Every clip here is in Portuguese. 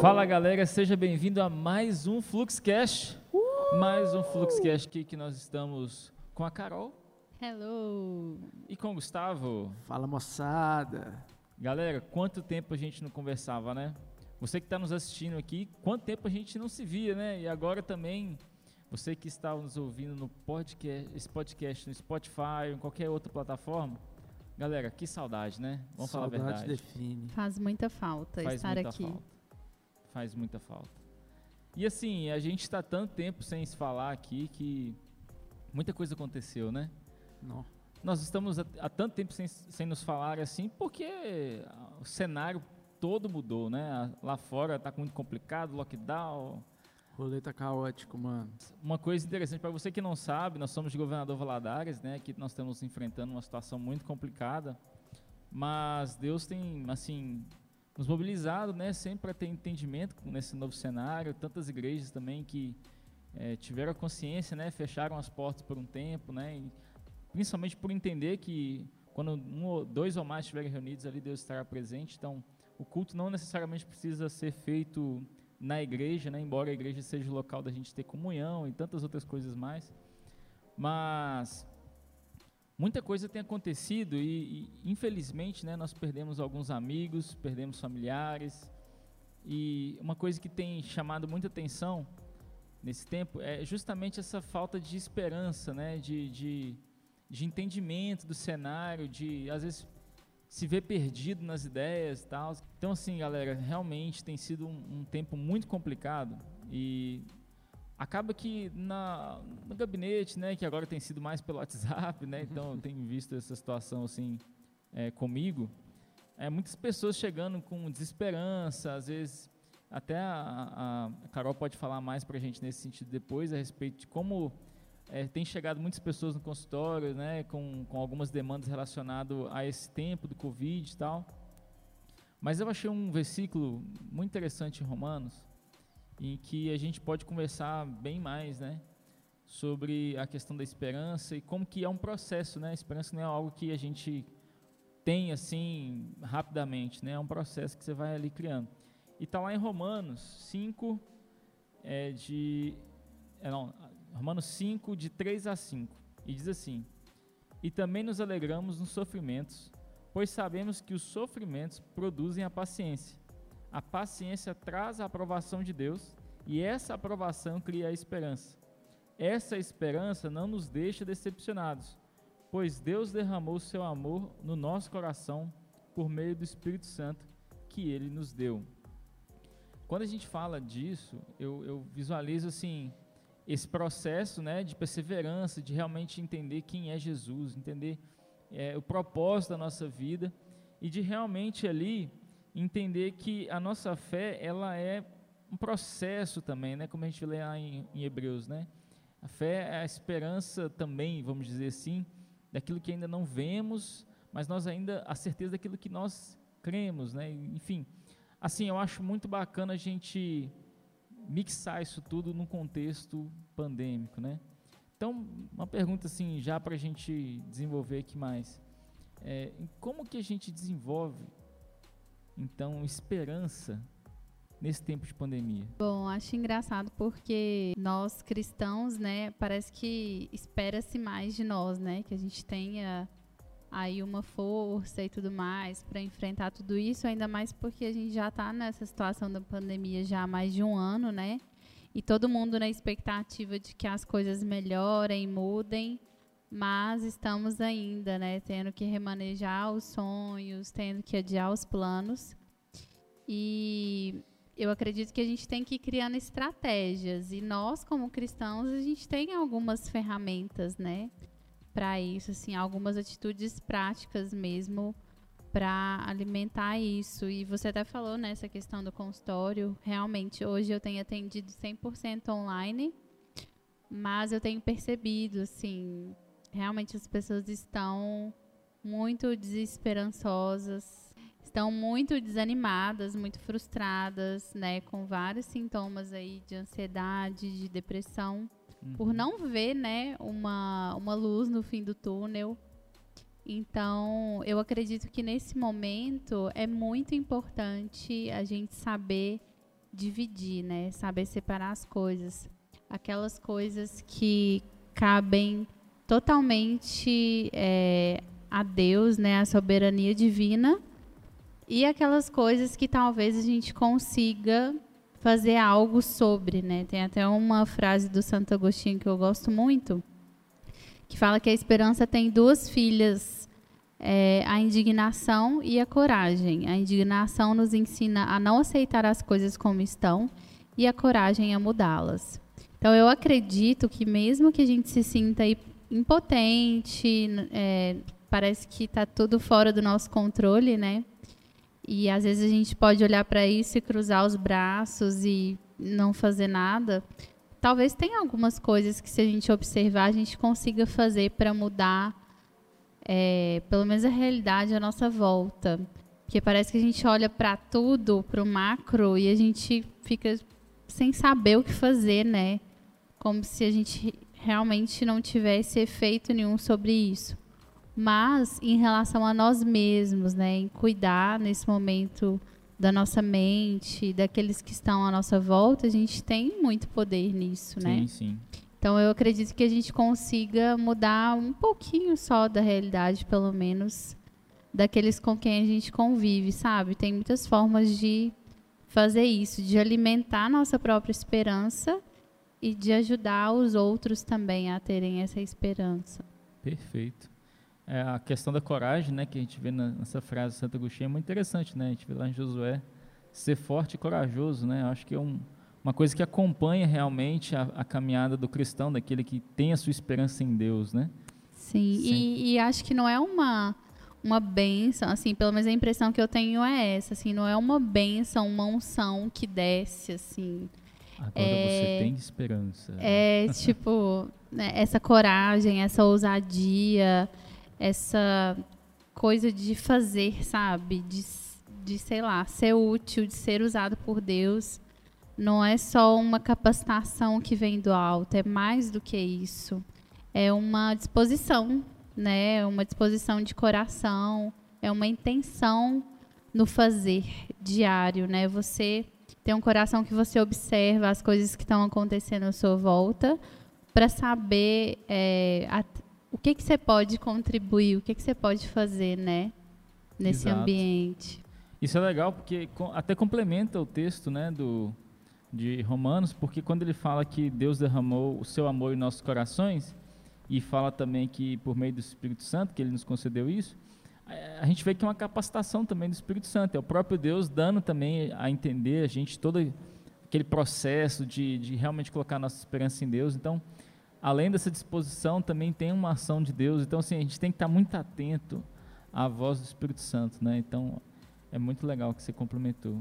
Fala galera, seja bem-vindo a mais um Fluxcast. Uh! Mais um Fluxcast aqui que nós estamos com a Carol. Hello! E com o Gustavo. Fala moçada! Galera, quanto tempo a gente não conversava, né? Você que está nos assistindo aqui, quanto tempo a gente não se via, né? E agora também, você que está nos ouvindo no podcast, esse podcast no Spotify, em qualquer outra plataforma, galera, que saudade, né? Vamos saudade falar a verdade. define. Faz muita falta Faz estar muita aqui. Falta. Faz muita falta. E assim, a gente está tanto tempo sem se falar aqui que muita coisa aconteceu, né? Não. Nós estamos há, há tanto tempo sem, sem nos falar assim porque o cenário todo mudou, né? Lá fora está muito complicado, lockdown. Roleta caótico, mano. Uma coisa interessante para você que não sabe, nós somos de Governador Valadares, né? Que nós estamos enfrentando uma situação muito complicada, mas Deus tem, assim, nos mobilizado, né? Sempre para ter entendimento nesse novo cenário. Tantas igrejas também que é, tiveram a consciência, né? Fecharam as portas por um tempo, né? E, principalmente por entender que quando um ou dois ou mais estiverem reunidos ali, Deus estará presente. Então, o culto não necessariamente precisa ser feito na igreja, né? embora a igreja seja o local da gente ter comunhão e tantas outras coisas mais. Mas muita coisa tem acontecido e, e infelizmente né, nós perdemos alguns amigos, perdemos familiares. E uma coisa que tem chamado muita atenção nesse tempo é justamente essa falta de esperança, né, de, de, de entendimento do cenário, de às vezes se vê perdido nas ideias e tal. Então, assim, galera, realmente tem sido um, um, tempo muito complicado e acaba que na, no gabinete, né, que agora tem sido mais pelo WhatsApp, né, então eu tenho visto essa situação, assim, é, comigo, é, muitas pessoas chegando com desesperança, às vezes até a, a Carol pode falar mais para a gente nesse sentido depois, a respeito de como é, tem chegado muitas pessoas no consultório, né, com, com algumas demandas relacionadas a esse tempo do Covid e tal. Mas eu achei um versículo muito interessante em Romanos, em que a gente pode conversar bem mais, né, sobre a questão da esperança e como que é um processo, né? A esperança não é algo que a gente tem assim rapidamente, né? É um processo que você vai ali criando. E está lá em Romanos 5, é, de. É, não, Romanos 5, de 3 a 5. E diz assim: E também nos alegramos nos sofrimentos, pois sabemos que os sofrimentos produzem a paciência. A paciência traz a aprovação de Deus, e essa aprovação cria a esperança. Essa esperança não nos deixa decepcionados, pois Deus derramou seu amor no nosso coração por meio do Espírito Santo que ele nos deu. Quando a gente fala disso, eu, eu visualizo assim esse processo né, de perseverança, de realmente entender quem é Jesus, entender é, o propósito da nossa vida e de realmente ali entender que a nossa fé ela é um processo também, né, como a gente lê lá em, em Hebreus, né? A fé é a esperança também, vamos dizer assim, daquilo que ainda não vemos, mas nós ainda a certeza daquilo que nós cremos, né? Enfim, assim, eu acho muito bacana a gente mixar isso tudo num contexto pandêmico, né? Então, uma pergunta assim, já para a gente desenvolver aqui mais, é, como que a gente desenvolve, então, esperança nesse tempo de pandemia? Bom, acho engraçado porque nós cristãos, né, parece que espera-se mais de nós, né, que a gente tenha aí uma força e tudo mais para enfrentar tudo isso, ainda mais porque a gente já está nessa situação da pandemia já há mais de um ano, né? E todo mundo na expectativa de que as coisas melhorem, mudem, mas estamos ainda, né, tendo que remanejar os sonhos, tendo que adiar os planos. E eu acredito que a gente tem que ir criando estratégias e nós como cristãos a gente tem algumas ferramentas, né? para isso, assim, algumas atitudes práticas mesmo para alimentar isso. E você até falou nessa questão do consultório, realmente hoje eu tenho atendido 100% online, mas eu tenho percebido, assim, realmente as pessoas estão muito desesperançosas, estão muito desanimadas, muito frustradas, né, com vários sintomas aí de ansiedade, de depressão uhum. por não ver, né, uma, uma luz no fim do túnel. Então, eu acredito que nesse momento é muito importante a gente saber dividir, né? Saber separar as coisas. Aquelas coisas que cabem totalmente é, a Deus, né? A soberania divina. E aquelas coisas que talvez a gente consiga fazer algo sobre, né? Tem até uma frase do Santo Agostinho que eu gosto muito, que fala que a esperança tem duas filhas, é, a indignação e a coragem. A indignação nos ensina a não aceitar as coisas como estão e a coragem a mudá-las. Então, eu acredito que mesmo que a gente se sinta impotente, é, parece que está tudo fora do nosso controle, né? E às vezes a gente pode olhar para isso e cruzar os braços e não fazer nada talvez tenha algumas coisas que, se a gente observar, a gente consiga fazer para mudar, é, pelo menos a realidade à nossa volta. Porque parece que a gente olha para tudo, para o macro, e a gente fica sem saber o que fazer, né? Como se a gente realmente não tivesse efeito nenhum sobre isso. Mas em relação a nós mesmos, né, em cuidar nesse momento da nossa mente, daqueles que estão à nossa volta, a gente tem muito poder nisso, sim, né? Sim, sim. Então eu acredito que a gente consiga mudar um pouquinho só da realidade, pelo menos, daqueles com quem a gente convive, sabe? Tem muitas formas de fazer isso, de alimentar nossa própria esperança e de ajudar os outros também a terem essa esperança. Perfeito. É, a questão da coragem, né, que a gente vê na, nessa frase de Santo Agostinho é muito interessante, né? A gente vê lá em Josué ser forte e corajoso, né? Acho que é um, uma coisa que acompanha realmente a, a, caminhada do cristão, daquele que tem a sua esperança em Deus, né? Sim, Sim. E, e, acho que não é uma uma benção, assim, pelo menos a impressão que eu tenho é essa, assim, não é uma benção, uma unção que desce, assim. Agora é, você tem esperança. É, tipo, né, essa coragem, essa ousadia, essa coisa de fazer, sabe? De, de, sei lá, ser útil, de ser usado por Deus. Não é só uma capacitação que vem do alto, é mais do que isso. É uma disposição, né? É uma disposição de coração, é uma intenção no fazer diário, né? Você tem um coração que você observa as coisas que estão acontecendo à sua volta para saber é, o que que você pode contribuir, o que que você pode fazer, né, nesse Exato. ambiente. Isso é legal porque até complementa o texto, né, do de Romanos, porque quando ele fala que Deus derramou o seu amor em nossos corações e fala também que por meio do Espírito Santo que ele nos concedeu isso, a gente vê que é uma capacitação também do Espírito Santo, é o próprio Deus dando também a entender a gente todo aquele processo de, de realmente colocar nossa esperança em Deus. Então, além dessa disposição, também tem uma ação de Deus. Então, assim, a gente tem que estar muito atento à voz do Espírito Santo, né? Então, é muito legal que você complementou.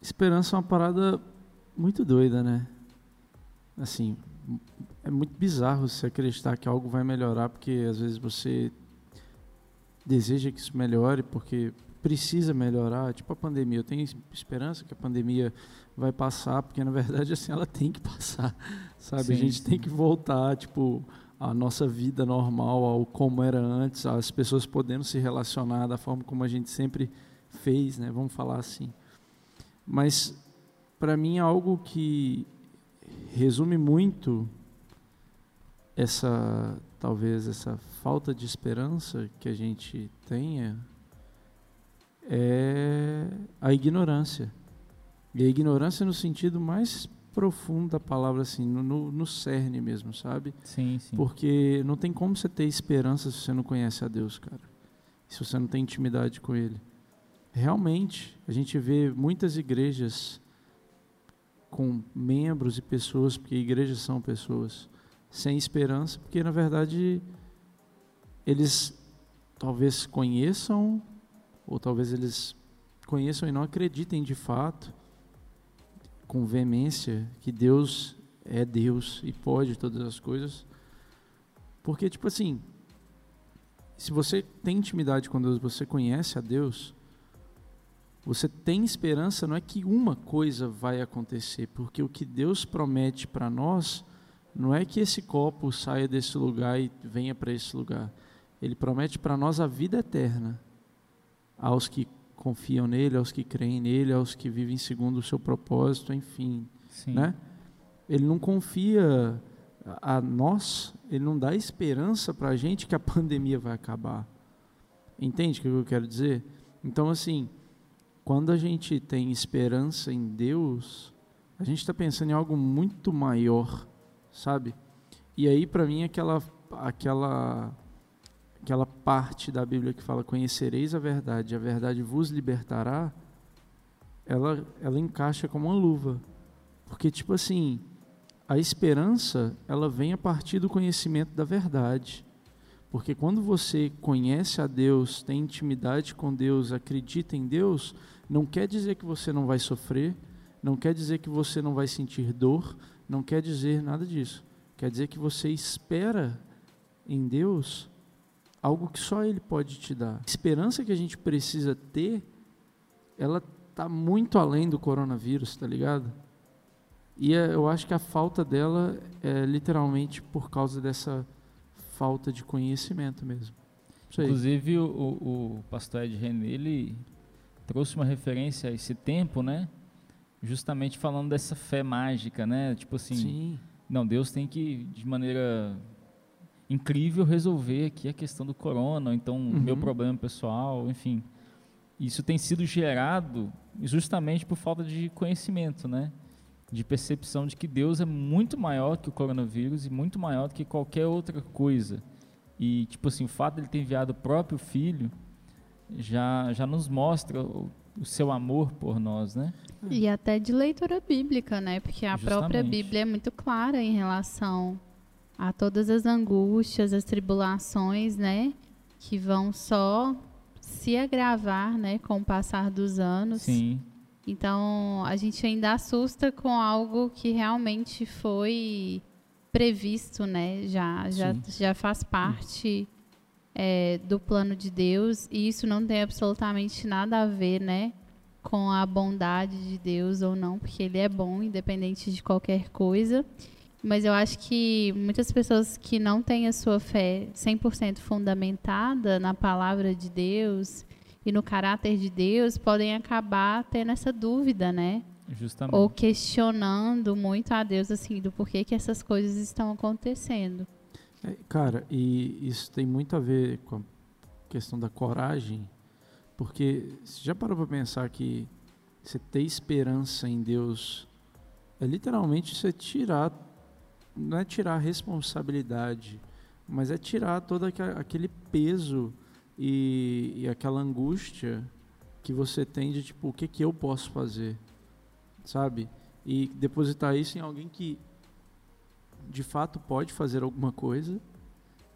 Esperança é uma parada muito doida, né? Assim, é muito bizarro você acreditar que algo vai melhorar, porque às vezes você deseja que isso melhore, porque precisa melhorar, tipo a pandemia. Eu tenho esperança que a pandemia vai passar, porque na verdade assim ela tem que passar, sabe? Sim, a gente sim. tem que voltar, tipo, a nossa vida normal, ao como era antes, as pessoas podendo se relacionar da forma como a gente sempre fez, né? Vamos falar assim. Mas para mim algo que resume muito essa talvez essa falta de esperança que a gente tenha é a ignorância. E a ignorância no sentido mais profundo da palavra, assim, no, no cerne mesmo, sabe? Sim, sim. Porque não tem como você ter esperança se você não conhece a Deus, cara. Se você não tem intimidade com Ele. Realmente, a gente vê muitas igrejas com membros e pessoas, porque igrejas são pessoas, sem esperança, porque na verdade eles talvez conheçam ou talvez eles conheçam e não acreditem de fato, com veemência, que Deus é Deus e pode todas as coisas. Porque, tipo assim, se você tem intimidade com Deus, você conhece a Deus, você tem esperança, não é que uma coisa vai acontecer, porque o que Deus promete para nós não é que esse copo saia desse lugar e venha para esse lugar Ele promete para nós a vida eterna, aos que confiam nele, aos que creem nele, aos que vivem segundo o seu propósito, enfim, Sim. né? Ele não confia a nós, ele não dá esperança para a gente que a pandemia vai acabar. Entende o que eu quero dizer? Então, assim, quando a gente tem esperança em Deus, a gente está pensando em algo muito maior, sabe? E aí, para mim, aquela, aquela, aquela parte da Bíblia que fala: Conhecereis a verdade, a verdade vos libertará, ela, ela encaixa como uma luva. Porque, tipo assim, a esperança, ela vem a partir do conhecimento da verdade. Porque quando você conhece a Deus, tem intimidade com Deus, acredita em Deus, não quer dizer que você não vai sofrer, não quer dizer que você não vai sentir dor, não quer dizer nada disso. Quer dizer que você espera em Deus algo que só Ele pode te dar. A esperança que a gente precisa ter, ela está muito além do coronavírus, tá ligado? E é, eu acho que a falta dela é literalmente por causa dessa falta de conhecimento mesmo. Inclusive, o, o, o pastor Ed René, ele trouxe uma referência a esse tempo, né? Justamente falando dessa fé mágica, né? Tipo assim, Sim, não, Deus tem que, de maneira incrível, resolver aqui a questão do corona, ou então o meu Uhum. problema pessoal, enfim. Isso tem sido gerado justamente por falta de conhecimento, né? De percepção de que Deus é muito maior que o coronavírus e muito maior do que qualquer outra coisa. E, tipo assim, o fato de ele ter enviado o próprio filho já, já nos mostra o, o seu amor por nós, né? E até de leitura bíblica, né? Porque a própria Justamente. Bíblia é muito clara em relação a todas as angústias, as tribulações, né? Que vão só se agravar, né? Com o passar dos anos. Sim, Então, a gente ainda assusta com algo que realmente foi previsto, né? Já, já, Sim. já faz parte é, do plano de Deus. E isso não tem absolutamente nada a ver, né? Com a bondade de Deus ou não, porque Ele é bom, independente de qualquer coisa. Mas eu acho que muitas pessoas que não têm a sua fé 100% fundamentada na palavra de Deus e no caráter de Deus podem acabar tendo essa dúvida, né? justamente. Ou questionando muito a Deus, assim, do porquê que essas coisas estão acontecendo. É, cara, e isso tem muito a ver com a questão da coragem, porque você já parou para pensar que você ter esperança em Deus é literalmente você tirar, não é tirar a responsabilidade, mas é tirar todo aque- aquele peso e, e aquela angústia que você tem de tipo, o que, que eu posso fazer, sabe? E depositar isso em alguém que de fato pode fazer alguma coisa,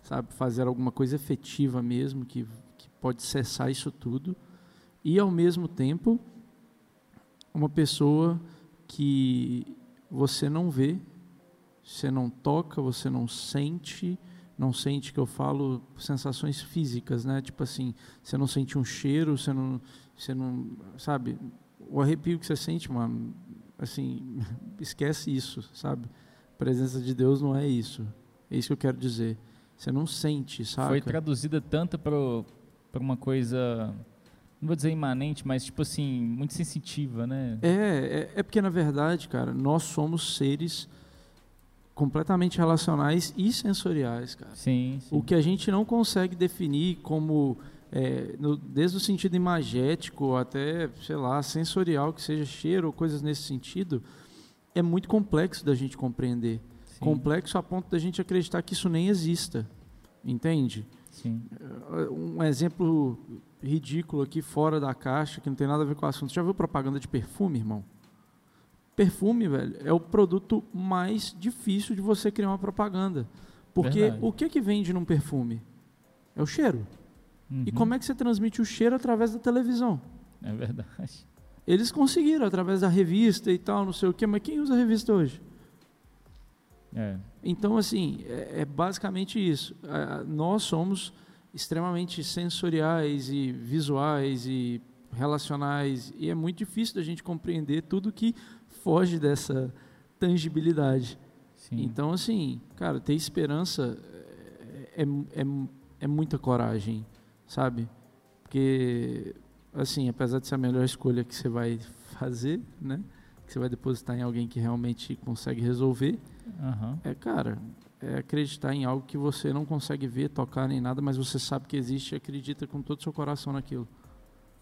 sabe? Fazer alguma coisa efetiva mesmo, que, que pode cessar isso tudo. E ao mesmo tempo, uma pessoa que você não vê, você não toca, você não sente, não sente que eu falo sensações físicas, né? Tipo assim, você não sente um cheiro, você não, você não, sabe? O arrepio que você sente, mano, assim, esquece isso, sabe? A presença de Deus não é isso. É isso que eu quero dizer. Você não sente, sabe? Foi traduzida tanto para uma coisa, não vou dizer imanente, mas tipo assim, muito sensitiva, né? É, é, é porque na verdade, cara, nós somos seres completamente relacionais e sensoriais, cara. Sim, sim. O que a gente não consegue definir como, é, no- desde o sentido imagético até, sei lá, sensorial, que seja cheiro ou coisas nesse sentido, é muito complexo da gente compreender. sim, Complexo a ponto da gente acreditar que isso nem exista. Entende? sim. Um exemplo ridículo aqui, fora da caixa, que não tem nada a ver com o assunto. Você já viu propaganda de perfume, irmão? Perfume, velho, é o produto mais difícil de você criar uma propaganda. Porque Verdade. o que que vende num perfume? É o cheiro. E Uhum. como é que você transmite o cheiro através da televisão? É verdade. Eles conseguiram através da revista e tal, não sei o quê, mas quem usa revista hoje? É. Então, assim, é, é basicamente isso. Ah, Nós somos extremamente sensoriais e visuais e relacionais, e é muito difícil da gente compreender tudo que foge dessa tangibilidade. Sim. Então, assim, cara, ter esperança é, é, é muita coragem, sabe? Porque, assim, apesar de ser a melhor escolha que você vai fazer, né? Que você vai depositar em alguém que realmente consegue resolver, Aham. é, cara, é acreditar em algo que você não consegue ver, tocar nem nada, mas você sabe que existe e acredita com todo o seu coração naquilo.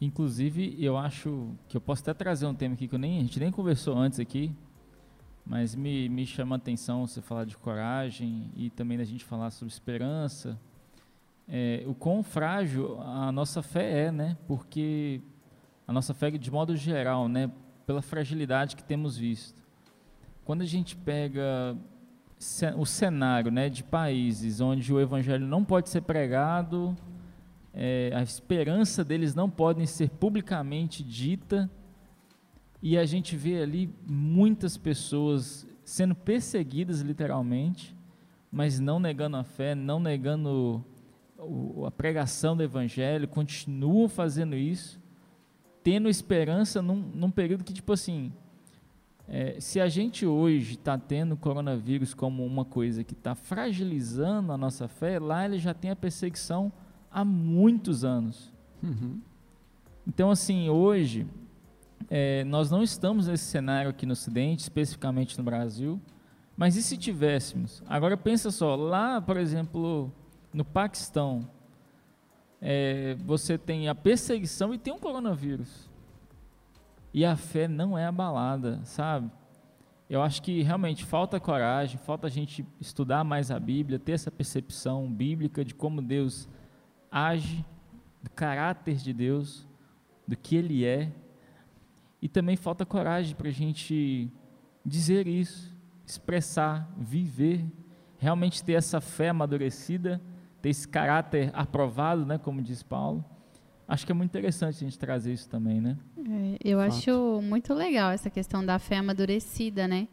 Inclusive, eu acho que eu posso até trazer um tema aqui que nem, a gente nem conversou antes aqui, mas me, me chama a atenção você falar de coragem e também da gente falar sobre esperança. É, o quão frágil a nossa fé é, né? Porque a nossa fé, de modo geral, né? Pela fragilidade que temos visto. Quando a gente pega o cenário né, de países onde o evangelho não pode ser pregado, é, a esperança deles não podem ser publicamente dita, e a gente vê ali muitas pessoas sendo perseguidas literalmente, mas não negando a fé, não negando a pregação do evangelho, continuam fazendo isso, tendo esperança num, num período que, tipo assim, é, se a gente hoje está tendo o coronavírus como uma coisa que está fragilizando a nossa fé, lá ele já tem a perseguição há muitos anos. Uhum. Então, assim, hoje, é, nós não estamos nesse cenário aqui no Ocidente, especificamente no Brasil, mas e se tivéssemos? Agora, pensa só, lá, por exemplo, no Paquistão, é, você tem a perseguição e tem um coronavírus. E a fé não é abalada, sabe? Eu acho que realmente falta coragem, falta a gente estudar mais a Bíblia, ter essa percepção bíblica de como Deus age, do caráter de Deus, do que Ele é. E também falta coragem para a gente dizer isso, expressar, viver, realmente ter essa fé amadurecida, ter esse caráter aprovado, né, como diz Paulo. Acho que é muito interessante a gente trazer isso também, né? É, eu Fato. acho muito legal essa questão da fé amadurecida, né?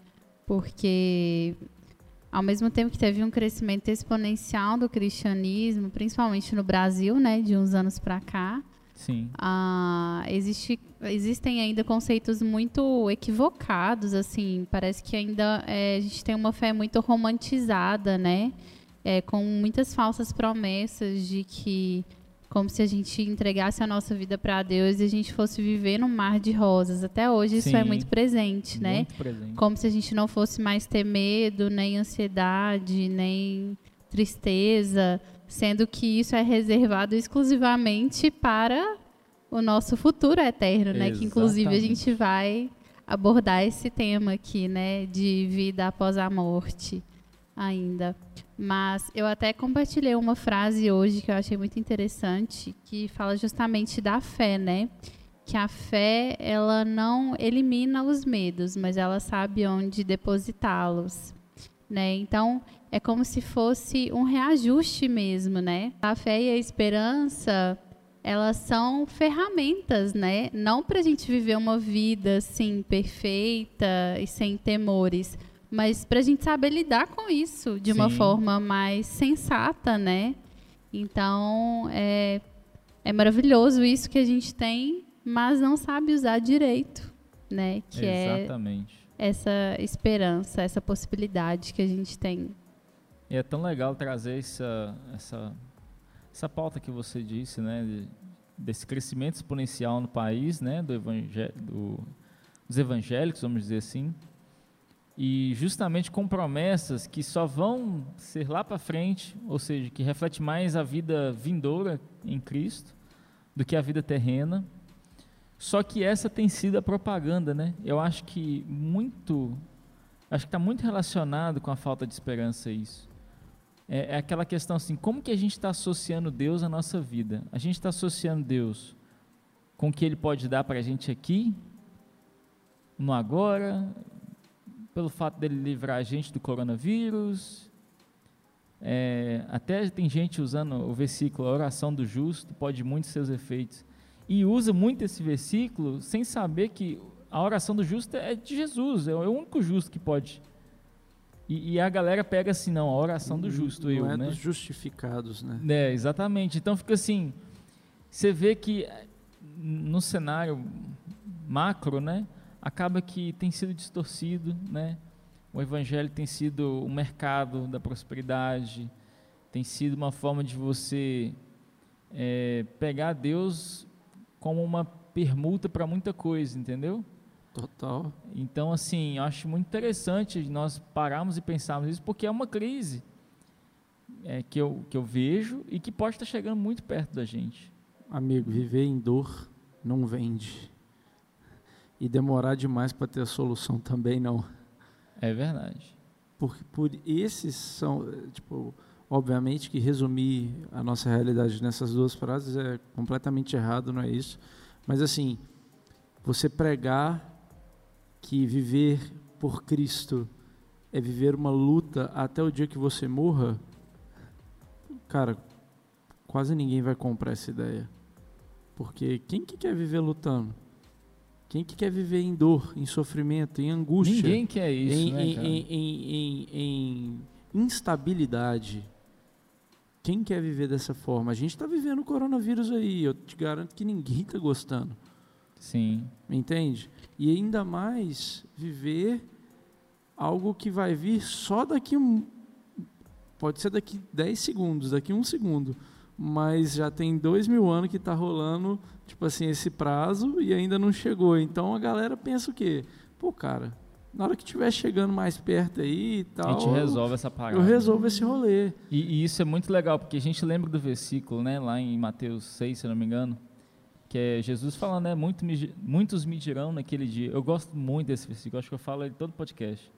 Porque ao mesmo tempo que teve um crescimento exponencial do cristianismo, principalmente no Brasil, né, de uns anos para cá, Sim. ah, existe, existem ainda conceitos muito equivocados, assim, parece que ainda é, a gente tem uma fé muito romantizada, né? É, com muitas falsas promessas de que como se a gente entregasse a nossa vida para Deus e a gente fosse viver num mar de rosas. Até hoje isso é Sim. muito presente, né? Muito presente. Como se a gente não fosse mais ter medo, nem ansiedade, nem tristeza, sendo que isso é reservado exclusivamente para o nosso futuro eterno, né? Que inclusive a Exatamente. gente vai abordar esse tema aqui, né? De vida após a morte ainda. Mas eu até compartilhei uma frase hoje que eu achei muito interessante, que fala justamente da fé, né? Que a fé, ela não elimina os medos, mas ela sabe onde depositá-los, né? Então, é como se fosse um reajuste mesmo, né? A fé e a esperança, elas são ferramentas, né? Não para a gente viver uma vida assim perfeita e sem temores, mas para a gente saber lidar com isso de uma Sim. forma mais sensata, né? Então é, é maravilhoso isso que a gente tem, mas não sabe usar direito, né? Que é Exatamente. essa esperança, essa possibilidade que a gente tem. E é tão legal trazer essa, essa, essa pauta que você disse, né, de- desse crescimento exponencial no país, né, do evangé do, dos evangélicos, vamos dizer assim, e justamente com promessas que só vão ser lá para frente, ou seja, que reflete mais a vida vindoura em Cristo do que a vida terrena. Só que essa tem sido a propaganda, né? Eu acho que muito, acho que está muito relacionado com a falta de esperança isso. É, é aquela questão assim, como que a gente está associando Deus à nossa vida? A gente está associando Deus com o que Ele pode dar para a gente aqui, no agora, pelo fato dele livrar a gente do coronavírus. É, até tem gente usando o versículo, a oração do justo pode muito seus efeitos. E usa muito esse versículo sem saber que a oração do justo é de Jesus, é o único justo que pode. E, e a galera pega assim, não, a oração do justo, não eu, é né? dos justificados, né? É, exatamente. Então fica assim, você vê que eh, no cenário macro, né, acaba que tem sido distorcido, né? O evangelho tem sido o mercado da prosperidade, tem sido uma forma de você é, pegar Deus como uma permuta para muita coisa, entendeu? Total. Então, assim, eu acho muito interessante nós pararmos e pensarmos isso, porque é uma crise é, que, eu, que eu vejo e que pode estar chegando muito perto da gente. Amigo, viver em dor não vende. E demorar demais para ter a solução também não. É verdade. Por, por esses são, tipo, obviamente que resumir a nossa realidade nessas duas frases é completamente errado, não é isso. Mas assim, você pregar que viver por Cristo é viver uma luta até o dia que você morra, cara, quase ninguém vai comprar essa ideia. Porque quem que quer viver lutando? Quem que quer viver em dor, em sofrimento, em angústia? Ninguém quer isso, em, né, em, em, em instabilidade. Quem quer viver dessa forma? A gente está vivendo o coronavírus aí. Eu te garanto que ninguém está gostando. Sim. Entende? E ainda mais viver algo que vai vir só daqui um. Pode ser daqui 10 segundos, daqui um segundo. Mas já tem dois mil anos que está rolando, tipo assim, esse prazo e ainda não chegou. Então a galera pensa o quê? Pô, cara, na hora que estiver chegando mais perto aí e tal. A gente resolve essa parada. Eu resolvo esse rolê. E, e isso é muito legal, porque a gente lembra do versículo, né, lá em Mateus 6, se não me engano, que é Jesus falando, né, muito me, muitos me dirão naquele dia. Eu gosto muito desse versículo, acho que eu falo ele todo podcast.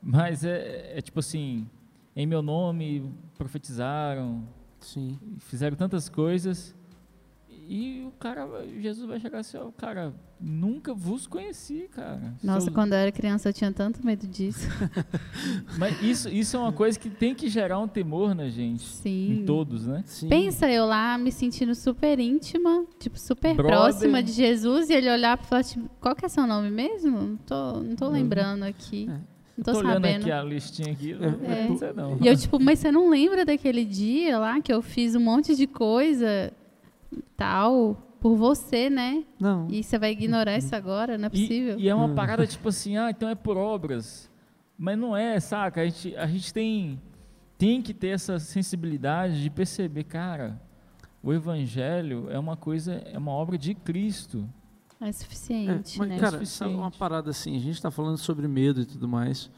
Mas é, é tipo assim, em meu nome profetizaram, Sim. fizeram tantas coisas, e o cara, Jesus vai chegar assim, ó, cara, nunca vos conheci, cara. Nossa, Sou- quando eu era criança eu tinha tanto medo disso. Mas isso, isso é uma coisa que tem que gerar um temor na gente, Sim. em todos, né? Sim. Pensa eu lá me sentindo super íntima, tipo, super Brother. próxima de Jesus, e ele olhar pra falar, tipo, qual que é seu nome mesmo? Não tô, não tô lembrando aqui. É. Não tô, Tô olhando sabendo. aqui a listinha aqui, É, não é. sei não. E eu, tipo, mas você não lembra daquele dia lá que eu fiz um monte de coisa tal por você, né? Não. E você vai ignorar isso agora? Não é possível. E, e é uma Hum. parada tipo assim, ah, então é por obras. Mas não é, saca? A gente, a gente tem, tem que ter essa sensibilidade de perceber, cara, o evangelho é uma coisa, é uma obra de Cristo. É É, suficiente, mas, né? cara, Suficiente. sabe uma parada assim, a gente está falando sobre medo e tudo mais.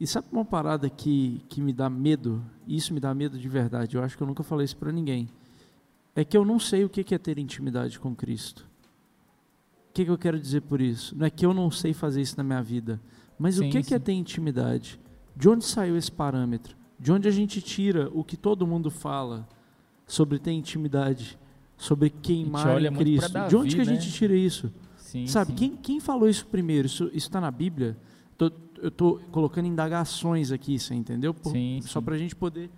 E sabe uma parada que, que me dá medo? Isso me dá medo de verdade. Eu acho que eu nunca falei isso para ninguém. É que eu não sei o que é ter intimidade com Cristo. O que, que eu quero dizer por isso? Não é que eu não sei fazer isso na minha vida. Mas Sim, o que, que é sim. ter intimidade? De onde saiu esse parâmetro? De onde a gente tira o que todo mundo fala sobre ter intimidade? Sobre queimar em Cristo? de onde Davi, que a né? gente tira isso? Sim, Sabe, sim. Quem, quem falou isso primeiro? Isso está na Bíblia? Tô- eu estou colocando indagações aqui, você entendeu? Por- Sim, só para a gente poder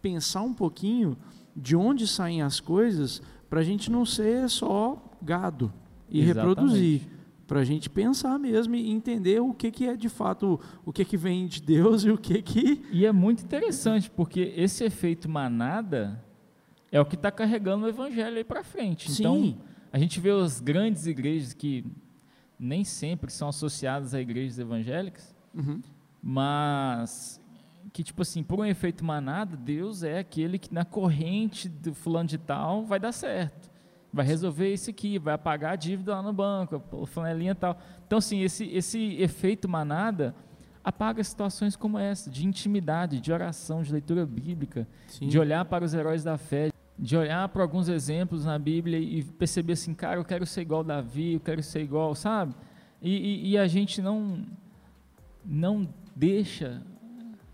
pensar um pouquinho de onde saem as coisas, para a gente não ser só gado e Exatamente. reproduzir. Para a gente pensar mesmo e entender o que, que é de fato, o que, que vem de Deus e o que que... E é muito interessante, porque esse efeito manada é o que está carregando o evangelho aí para frente. Então, Sim, a gente vê as grandes igrejas que nem sempre são associadas a igrejas evangélicas, Uhum. mas que tipo assim, por um efeito manada, Deus é aquele que na corrente do fulano de tal vai dar certo. Vai resolver isso aqui, vai apagar a dívida lá no banco, a flanelinha tal. Então assim, esse esse efeito manada apaga situações como essa, de intimidade, de oração, de leitura bíblica, sim. de olhar para os heróis da fé, de olhar para alguns exemplos na Bíblia e perceber assim, cara, eu quero ser igual Davi, eu quero ser igual, sabe? E, e- e a gente não não deixa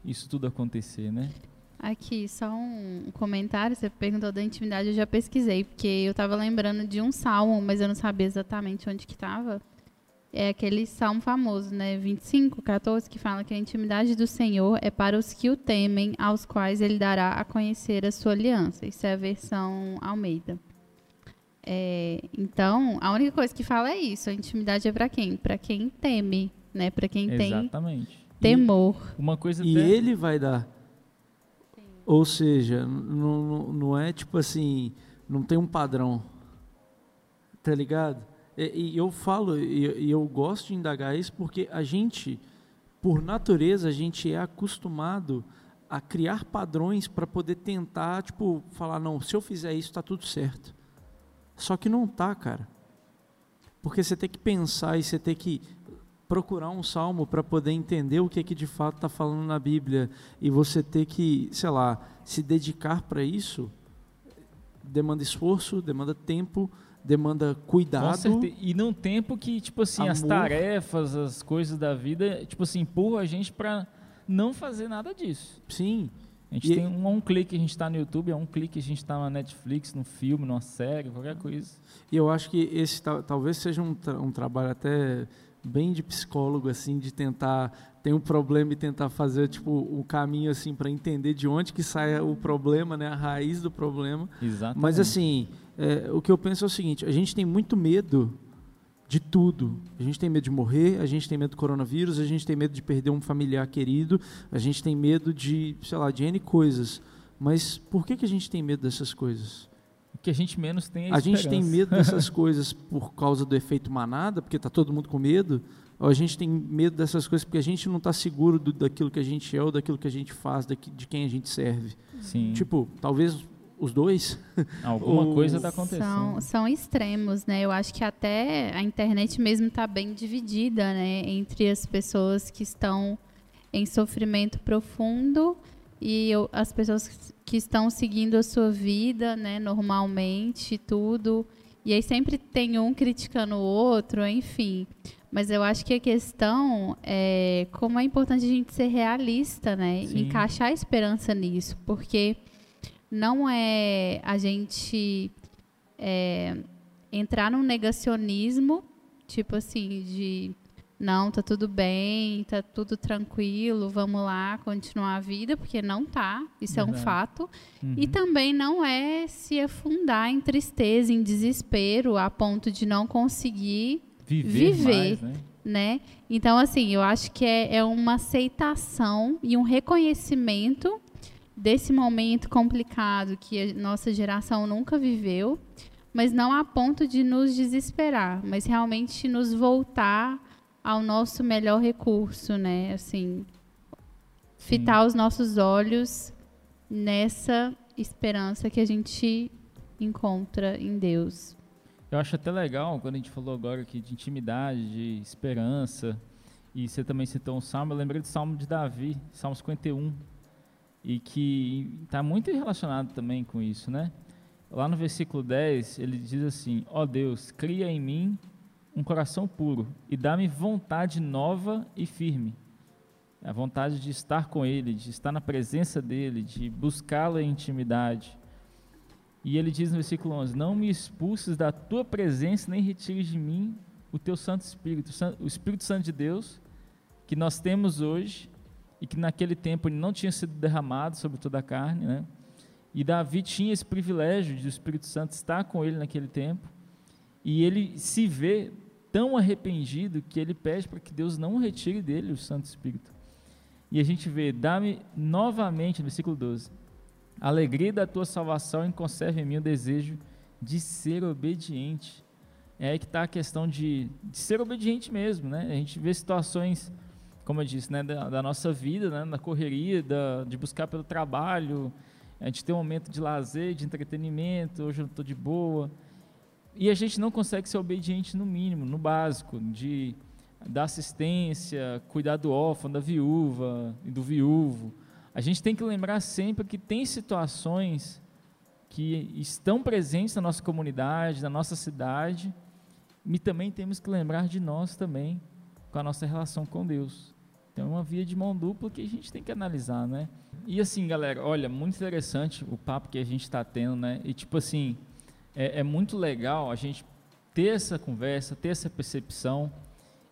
isso tudo acontecer, né? Aqui, só um comentário. Você perguntou da intimidade, eu já pesquisei, porque eu estava lembrando de um salmo, mas eu não sabia exatamente onde que estava. É aquele salmo famoso, né? 25, 14, que fala que a intimidade do Senhor é para os que o temem, aos quais ele dará a conhecer a sua aliança. Isso é a versão Almeida. É, então, a única coisa que fala é isso. A intimidade é para quem? Para quem teme, né? Para quem tem Exatamente. temor. Uma coisa E até- ele vai dar. Ou seja, não- não é tipo assim, não tem um padrão. Tá ligado? E, e eu falo, e, e eu gosto de indagar isso porque a gente, por natureza, a gente é acostumado a criar padrões para poder tentar, tipo, falar, não, se eu fizer isso, está tudo certo. Só que não tá, cara. Porque você tem que pensar e você tem que procurar um salmo para poder entender o que é que de fato está falando na Bíblia e você ter que, sei lá, se dedicar para isso demanda esforço, demanda tempo, demanda cuidado. E num tempo que, tipo assim, amor. as tarefas, as coisas da vida, tipo assim, empurram a gente para não fazer nada disso. Sim. A gente e tem um, um clique, a gente está no YouTube, é um clique, a gente está na Netflix, no filme, numa série, qualquer coisa. E eu acho que esse talvez seja um, tra um trabalho até bem de psicólogo assim de tentar tem um problema e tentar fazer tipo um caminho assim para entender de onde que sai o problema né a raiz do problema Exatamente. mas assim é, o que eu penso é o seguinte a gente tem muito medo de tudo a gente tem medo de morrer a gente tem medo do coronavírus a gente tem medo de perder um familiar querido a gente tem medo de sei lá de n coisas mas por que que a gente tem medo dessas coisas o que a gente menos tem é A gente tem medo dessas coisas por causa do efeito manada, porque está todo mundo com medo, ou a gente tem medo dessas coisas porque a gente não está seguro do, daquilo que a gente é ou daquilo que a gente faz, daqui, de quem a gente serve. Sim. Tipo, talvez os dois. Alguma ou... coisa está acontecendo. São, são extremos, né? Eu acho que até a internet mesmo está bem dividida, né? Entre as pessoas que estão em sofrimento profundo e eu, as pessoas que estão seguindo a sua vida, né, normalmente, tudo. E aí sempre tem um criticando o outro, enfim. Mas eu acho que a questão é como é importante a gente ser realista, né? Sim. Encaixar a esperança nisso, porque não é a gente é, entrar num negacionismo, tipo assim, de não, tá tudo bem, tá tudo tranquilo, vamos lá continuar a vida, porque não tá, isso Verdade. é um fato. Uhum. E também não é se afundar em tristeza, em desespero, a ponto de não conseguir viver, viver mais, né? né? Então, assim, eu acho que é, é uma aceitação e um reconhecimento desse momento complicado que a nossa geração nunca viveu, mas não a ponto de nos desesperar, mas realmente nos voltar ao nosso melhor recurso, né? Assim, fitar Sim. os nossos olhos nessa esperança que a gente encontra em Deus. Eu acho até legal quando a gente falou agora aqui de intimidade, de esperança, e você também citou um salmo, eu lembrei do salmo de Davi, Salmo 51, e que está muito relacionado também com isso, né? Lá no versículo 10, ele diz assim: Ó oh Deus, cria em mim um coração puro e dá-me vontade nova e firme. A vontade de estar com Ele, de estar na presença dEle, de buscá-lo em intimidade. E ele diz no versículo 11: Não me expulses da tua presença, nem retires de mim o teu Santo Espírito, o Espírito Santo de Deus, que nós temos hoje e que naquele tempo ele não tinha sido derramado sobre toda a carne, né? E Davi tinha esse privilégio de o Espírito Santo estar com ele naquele tempo. E ele se vê tão arrependido que ele pede para que Deus não retire dele o Santo Espírito. E a gente vê, dá-me novamente, no versículo 12, a alegria da tua salvação e conserve em mim o desejo de ser obediente. É aí que está a questão de, de, ser obediente mesmo, né? A gente vê situações, como eu disse, né, da, da nossa vida, né, na correria, da, de buscar pelo trabalho, a gente tem um momento de lazer, de entretenimento, hoje eu estou de boa, e a gente não consegue ser obediente no mínimo, no básico, de dar assistência, cuidar do órfão, da viúva e do viúvo. A gente tem que lembrar sempre que tem situações que estão presentes na nossa comunidade, na nossa cidade, e também temos que lembrar de nós também, com a nossa relação com Deus. Então é uma via de mão dupla que a gente tem que analisar, né? E assim, galera, olha, muito interessante o papo que a gente está tendo, né? E tipo assim, é, é muito legal a gente ter essa conversa, ter essa percepção.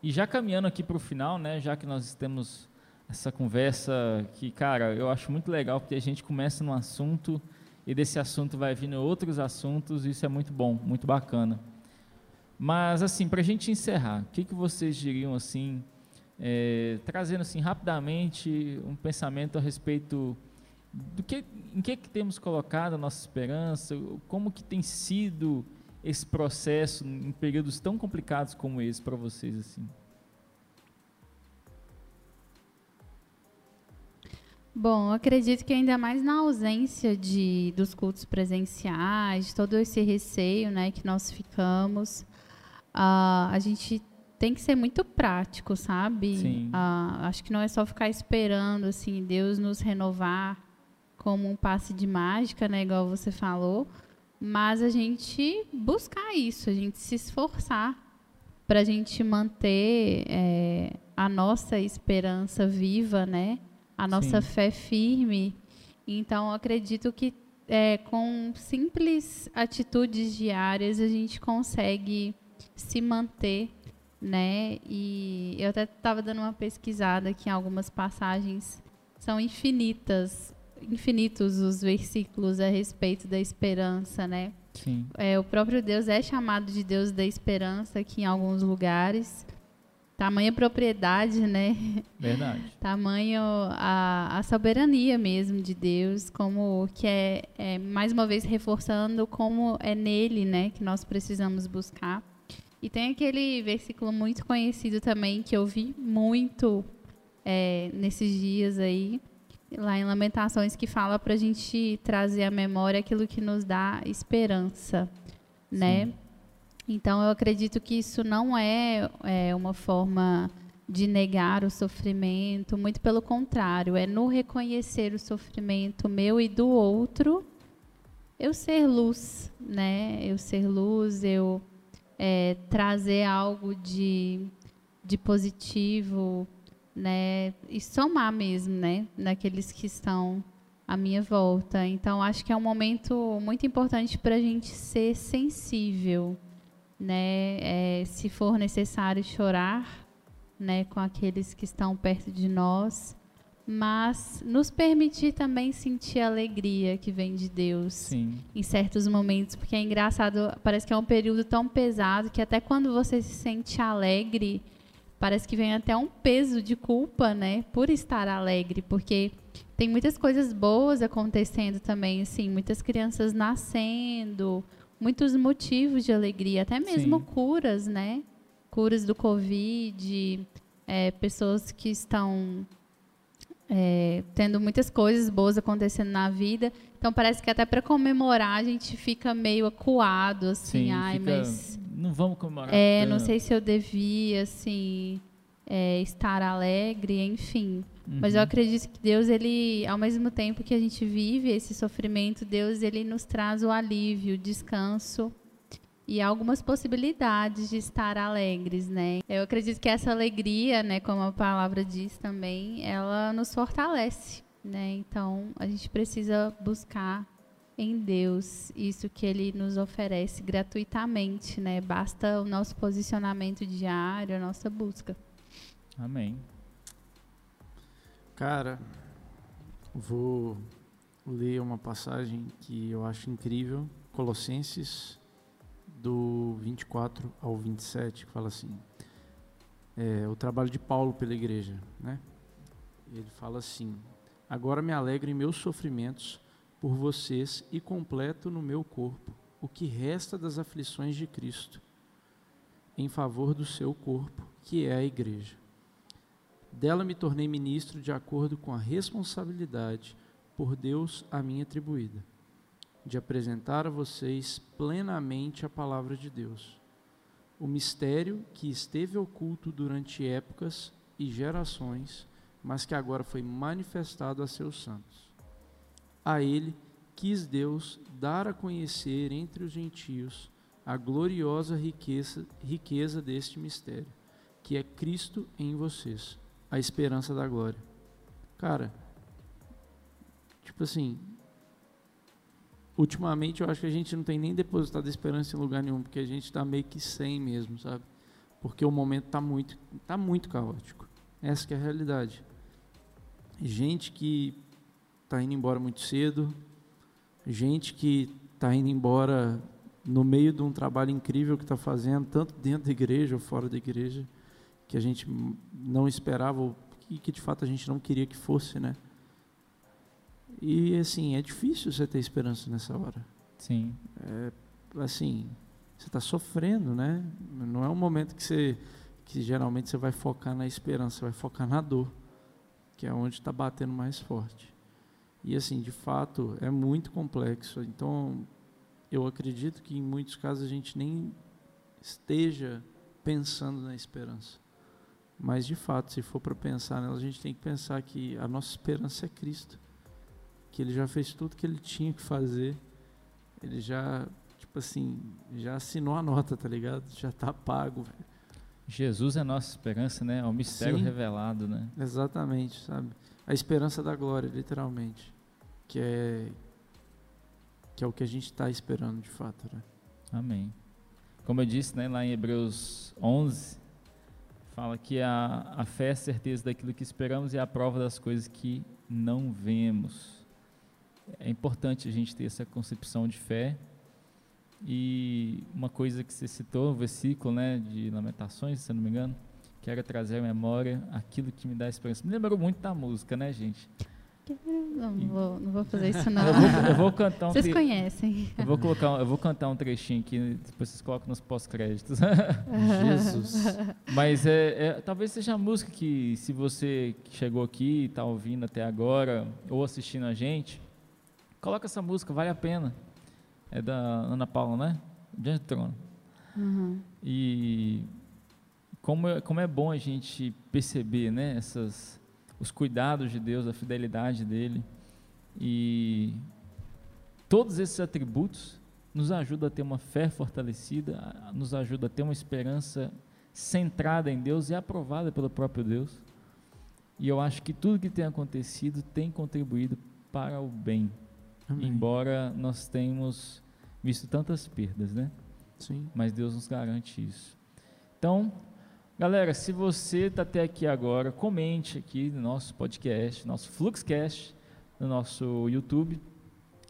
E já caminhando aqui para o final, né, já que nós temos essa conversa que, cara, eu acho muito legal porque a gente começa num assunto e desse assunto vai vindo outros assuntos, e isso é muito bom, muito bacana. Mas, assim, para a gente encerrar, o que, que vocês diriam, assim, é, trazendo, assim, rapidamente um pensamento a respeito do que, em que, que temos colocado a nossa esperança, como que tem sido esse processo em períodos tão complicados como esse para vocês assim? Bom, acredito que ainda mais na ausência de, dos cultos presenciais, todo esse receio né, que nós ficamos, uh, a gente tem que ser muito prático, sabe? Sim. Uh, acho que não é só ficar esperando assim Deus nos renovar como um passe de mágica, né, igual você falou, mas a gente buscar isso, a gente se esforçar para a gente manter é, a nossa esperança viva, né? A nossa Sim. fé firme. Então, acredito que é, com simples atitudes diárias a gente consegue se manter, né? E eu até estava dando uma pesquisada aqui em algumas passagens são infinitas, infinitos os versículos a respeito da esperança, né? Sim. É, o próprio Deus é chamado de Deus da esperança aqui em alguns lugares. Tamanha propriedade, né? Verdade. Tamanho a, a soberania mesmo de Deus, como que é, é, mais uma vez reforçando como é nele, né, que nós precisamos buscar. E tem aquele versículo muito conhecido também que eu vi muito é, nesses dias aí, lá em Lamentações, que fala para a gente trazer à memória aquilo que nos dá esperança, né? Então, eu acredito que isso não é, é uma forma de negar o sofrimento, muito pelo contrário, é no reconhecer o sofrimento meu e do outro, eu ser luz, né? Eu ser luz, eu é, trazer algo de, de positivo né, e somar mesmo, né, naqueles que estão à minha volta. Então, acho que é um momento muito importante para a gente ser sensível, né, é, se for necessário chorar, né, com aqueles que estão perto de nós, mas nos permitir também sentir a alegria que vem de Deus Sim. em certos momentos, porque é engraçado, parece que é um período tão pesado que até quando você se sente alegre, parece que vem até um peso de culpa, né, por estar alegre, porque tem muitas coisas boas acontecendo também, assim, muitas crianças nascendo, muitos motivos de alegria, até mesmo Sim. curas, né, curas do Covid, é, pessoas que estão é, tendo muitas coisas boas acontecendo na vida. Então parece que até para comemorar a gente fica meio acuado, assim, Sim, ai, fica... mas não vamos comemorar. É, não sei se eu devia, assim, é, estar alegre, enfim. Uhum. Mas eu acredito que Deus, ele, ao mesmo tempo que a gente vive esse sofrimento, Deus, ele nos traz o alívio, o descanso e algumas possibilidades de estar alegres, né? Eu acredito que essa alegria, né, como a palavra diz também, ela nos fortalece, né? Então, a gente precisa buscar em Deus isso que Ele nos oferece gratuitamente, né? Basta o nosso posicionamento diário, a nossa busca. Amém. Cara, vou ler uma passagem que eu acho incrível, Colossenses do 24 ao 27, que fala assim: é, o trabalho de Paulo pela igreja, né? Ele fala assim: Agora me alegro em meus sofrimentos por vocês e completo no meu corpo o que resta das aflições de Cristo, em favor do seu corpo, que é a igreja. Dela me tornei ministro de acordo com a responsabilidade por Deus a mim atribuída, de apresentar a vocês plenamente a palavra de Deus, o mistério que esteve oculto durante épocas e gerações, mas que agora foi manifestado a seus santos a ele quis Deus dar a conhecer entre os gentios a gloriosa riqueza, riqueza deste mistério, que é Cristo em vocês, a esperança da glória. Cara, tipo assim, ultimamente eu acho que a gente não tem nem depositado esperança em lugar nenhum, porque a gente está meio que sem mesmo, sabe? Porque o momento está muito, tá muito caótico. Essa é a realidade. Gente que está indo embora muito cedo, gente que está indo embora no meio de um trabalho incrível que está fazendo, tanto dentro da igreja ou fora da igreja, que a gente não esperava e que de fato a gente não queria que fosse, né? E assim, é difícil você ter esperança nessa hora. Sim. É, assim, você está sofrendo, né? Não é um momento que você, que geralmente você vai focar na esperança, você vai focar na dor. que é onde está batendo mais forte. E assim, de fato, é muito complexo. Então, eu acredito que em muitos casos a gente nem esteja pensando na esperança. Mas de fato, se for para pensar nela, a gente tem que pensar que a nossa esperança é Cristo. Que ele já fez tudo que ele tinha que fazer. Ele já, tipo assim, já assinou a nota, tá ligado? Já está pago. Jesus é a nossa esperança, né? É o mistério Sim. revelado, né? Exatamente, sabe? A esperança da glória, literalmente. Que é que é o que a gente está esperando de fato, né? Amém. Como eu disse, né, lá em Hebreus 11, fala que a, a fé é a certeza daquilo que esperamos e a prova das coisas que não vemos. É importante a gente ter essa concepção de fé. E uma coisa que você citou, o versículo né, de Lamentações, se eu não me engano, quero trazer à memória aquilo que me dá esperança. Me lembrou muito da música, né, gente? Não, não vou, não vou fazer isso não. Eu vou, eu vou cantar um Vocês tre- conhecem. eu vou colocar, um- eu vou cantar um trechinho aqui, depois vocês colocam nos pós-créditos. Jesus. Mas é, é- talvez seja a música que, se você chegou aqui, está ouvindo até agora, ou assistindo a gente, coloca essa música, vale a pena. É da Ana Paula, né? Diante do trono. Uhum. E como é, como é bom a gente perceber, né? Essas, os cuidados de Deus, a fidelidade dele. E todos esses atributos nos ajudam a ter uma fé fortalecida, nos ajuda a ter uma esperança centrada em Deus e aprovada pelo próprio Deus. E eu acho que tudo que tem acontecido tem contribuído para o bem, Amém. embora nós tenhamos visto tantas perdas, né? Sim. Mas Deus nos garante isso. Então, galera, se você está até aqui agora, comente aqui no nosso podcast, nosso Fluxcast, no nosso YouTube.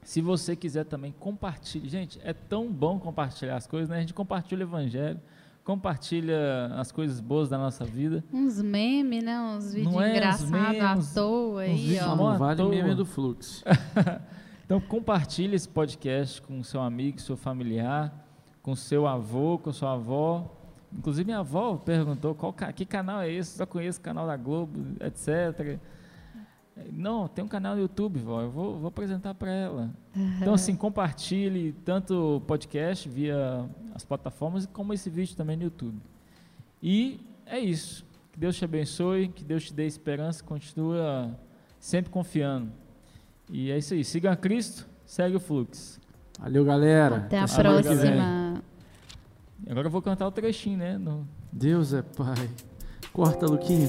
Se você quiser também compartilhe. Gente, é tão bom compartilhar as coisas, né? A gente compartilha o evangelho, compartilha as coisas boas da nossa vida. Uns memes, né? Uns vídeos é? Engraçados à toa aí, ó. não vale meme do fluxo. Então compartilhe esse podcast com seu amigo, seu familiar, com seu avô, com sua avó. Inclusive minha avó perguntou qual que canal é esse, só conheço o canal da Globo, etc. Não, tem um canal no YouTube, vó, eu vou, vou apresentar para ela. Então assim, compartilhe tanto o podcast via as plataformas como esse vídeo também no YouTube. E é isso. Que Deus te abençoe, que Deus te dê esperança, continua sempre confiando. E é isso aí. Siga a Cristo, segue o fluxo. Valeu, galera. Até a semana que vem. próxima. Agora eu vou cantar o trechinho, né? No- Deus é Pai. Corta, Luquinha.